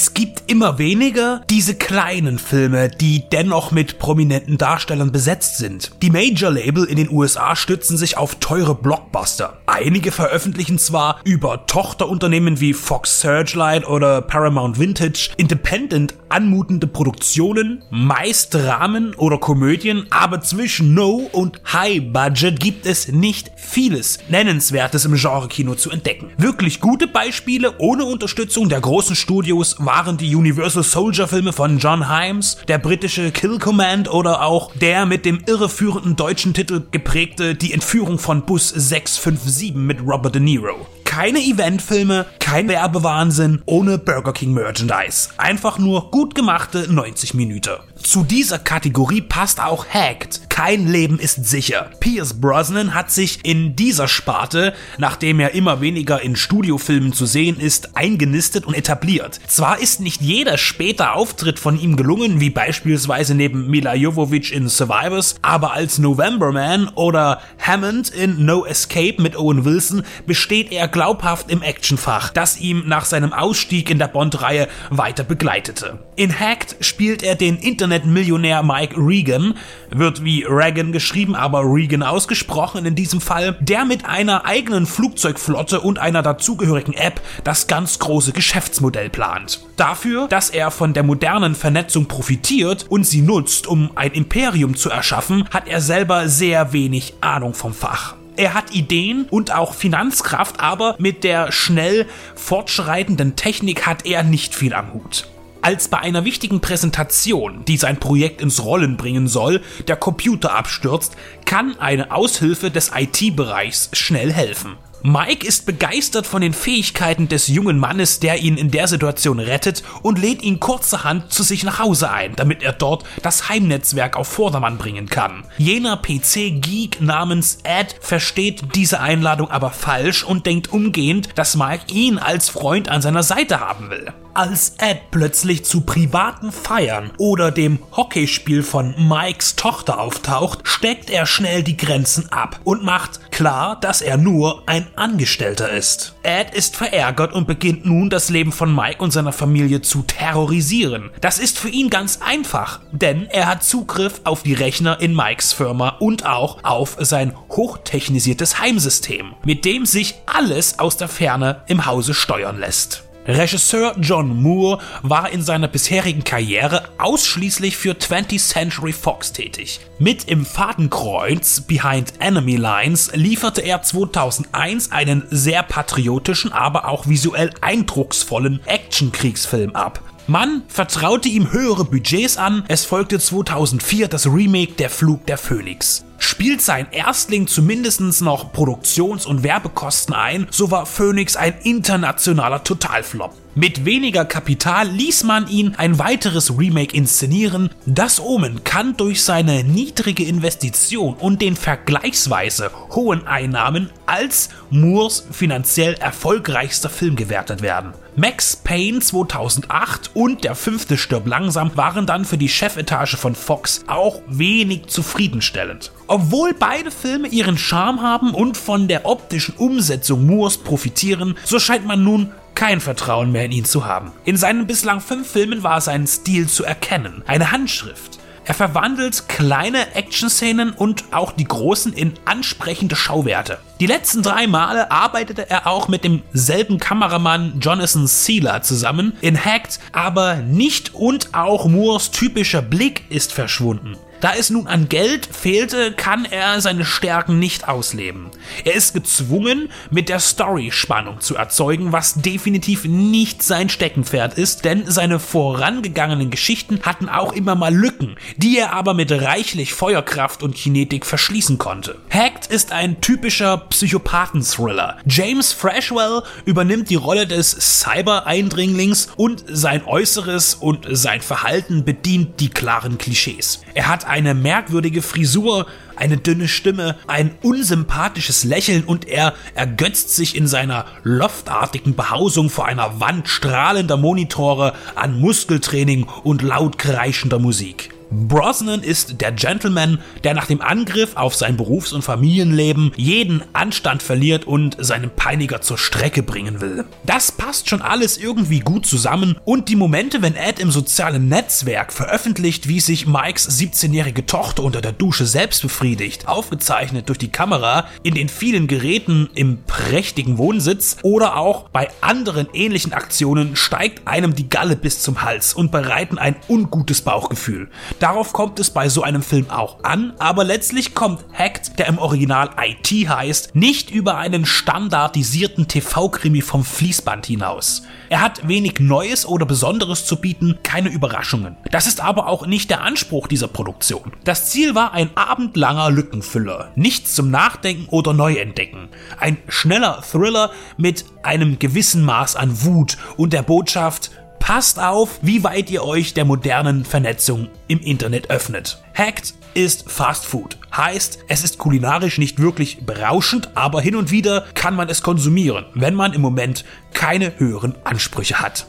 Es gibt immer weniger diese kleinen Filme, die dennoch mit prominenten Darstellern besetzt sind. Die Major-Label in den USA stützen sich auf teure Blockbuster. Einige veröffentlichen zwar über Tochterunternehmen wie Fox Searchlight oder Paramount Vintage independent anmutende Produktionen, meist Dramen oder Komödien, aber zwischen No und High Budget gibt es nicht vieles Nennenswertes im Genre-Kino zu entdecken. Wirklich gute Beispiele ohne Unterstützung der großen Studios waren die Universal Soldier Filme von John Himes, der britische Kill Command oder auch der mit dem irreführenden deutschen Titel geprägte Die Entführung von Bus 657 mit Robert De Niro. Keine Eventfilme, kein Werbewahnsinn, ohne Burger King Merchandise. Einfach nur gut gemachte 90 Minuten. Zu dieser Kategorie passt auch Hacked. Kein Leben ist sicher. Pierce Brosnan hat sich in dieser Sparte, nachdem er immer weniger in Studiofilmen zu sehen ist, eingenistet und etabliert. Zwar ist nicht jeder später Auftritt von ihm gelungen, wie beispielsweise neben Mila Jovovich in Survivors, aber als November Man oder Hammond in No Escape mit Owen Wilson besteht er glaubhaft im Actionfach, das ihm nach seinem Ausstieg in der Bond-Reihe weiter begleitete. In Hacked spielt er den Internetmillionär Mike Regan, wird wie Reagan geschrieben, aber Regan ausgesprochen in diesem Fall, der mit einer eigenen Flugzeugflotte und einer dazugehörigen App das ganz große Geschäftsmodell plant. Dafür, dass er von der modernen Vernetzung profitiert und sie nutzt, um ein Imperium zu erschaffen, hat er selber sehr wenig Ahnung vom Fach. Er hat Ideen und auch Finanzkraft, aber mit der schnell fortschreitenden Technik hat er nicht viel am Hut. Als bei einer wichtigen Präsentation, die sein Projekt ins Rollen bringen soll, der Computer abstürzt, kann eine Aushilfe des IT-Bereichs schnell helfen. Mike ist begeistert von den Fähigkeiten des jungen Mannes, der ihn in der Situation rettet und lädt ihn kurzerhand zu sich nach Hause ein, damit er dort das Heimnetzwerk auf Vordermann bringen kann. Jener PC-Geek namens Ed versteht diese Einladung aber falsch und denkt umgehend, dass Mike ihn als Freund an seiner Seite haben will. Als Ed plötzlich zu privaten Feiern oder dem Hockeyspiel von Mikes Tochter auftaucht, steckt er schnell die Grenzen ab und macht klar, dass er nur ein Angestellter ist. Ed ist verärgert und beginnt nun das Leben von Mike und seiner Familie zu terrorisieren. Das ist für ihn ganz einfach, denn er hat Zugriff auf die Rechner in Mikes Firma und auch auf sein hochtechnisiertes Heimsystem, mit dem sich alles aus der Ferne im Hause steuern lässt. Regisseur John Moore war in seiner bisherigen Karriere ausschließlich für 20th Century Fox tätig. Mit im Fadenkreuz Behind Enemy Lines lieferte er 2001 einen sehr patriotischen, aber auch visuell eindrucksvollen Actionkriegsfilm ab. Man vertraute ihm höhere Budgets an, es folgte 2004 das Remake Der Flug der Phoenix. Spielt sein Erstling zumindest noch Produktions- und Werbekosten ein, so war Phoenix ein internationaler Totalflop. Mit weniger Kapital ließ man ihn ein weiteres Remake inszenieren. Das Omen kann durch seine niedrige Investition und den vergleichsweise hohen Einnahmen als Moores finanziell erfolgreichster Film gewertet werden. Max Payne 2008 und Der fünfte stirb langsam waren dann für die Chefetage von Fox auch wenig zufriedenstellend. Obwohl beide Filme ihren Charme haben und von der optischen Umsetzung Moores profitieren, so scheint man nun kein Vertrauen mehr in ihn zu haben. In seinen bislang fünf Filmen war sein Stil zu erkennen, eine Handschrift. Er verwandelt kleine Action-Szenen und auch die großen in ansprechende Schauwerte. Die letzten drei Male arbeitete er auch mit demselben Kameramann Jonathan Sealer zusammen in Hacked, aber nicht und auch Moores typischer Blick ist verschwunden. Da es nun an Geld fehlte, kann er seine Stärken nicht ausleben. Er ist gezwungen, mit der Story Spannung zu erzeugen, was definitiv nicht sein Steckenpferd ist, denn seine vorangegangenen Geschichten hatten auch immer mal Lücken, die er aber mit reichlich Feuerkraft und Kinetik verschließen konnte. Hacked ist ein typischer Psychopathen-Thriller. James Freshwell übernimmt die Rolle des Cyber-Eindringlings und sein Äußeres und sein Verhalten bedient die klaren Klischees. Er hat eine merkwürdige Frisur, eine dünne Stimme, ein unsympathisches Lächeln und er ergötzt sich in seiner loftartigen Behausung vor einer Wand strahlender Monitore an Muskeltraining und laut kreischender Musik. Brosnan ist der Gentleman, der nach dem Angriff auf sein Berufs- und Familienleben jeden Anstand verliert und seinen Peiniger zur Strecke bringen will. Das passt schon alles irgendwie gut zusammen und die Momente, wenn Ed im sozialen Netzwerk veröffentlicht, wie sich Mikes 17-jährige Tochter unter der Dusche selbst befriedigt, aufgezeichnet durch die Kamera, in den vielen Geräten im prächtigen Wohnsitz oder auch bei anderen ähnlichen Aktionen steigt einem die Galle bis zum Hals und bereiten ein ungutes Bauchgefühl. Darauf kommt es bei so einem Film auch an, aber letztlich kommt Hacked, der im Original IT heißt, nicht über einen standardisierten TV-Krimi vom Fließband hinaus. Er hat wenig Neues oder Besonderes zu bieten, keine Überraschungen. Das ist aber auch nicht der Anspruch dieser Produktion. Das Ziel war ein abendlanger Lückenfüller. Nichts zum Nachdenken oder Neuentdecken. Ein schneller Thriller mit einem gewissen Maß an Wut und der Botschaft, passt auf, wie weit ihr euch der modernen Vernetzung im Internet öffnet. Hacked ist Fast Food. Heißt, es ist kulinarisch nicht wirklich berauschend, aber hin und wieder kann man es konsumieren, wenn man im Moment keine höheren Ansprüche hat.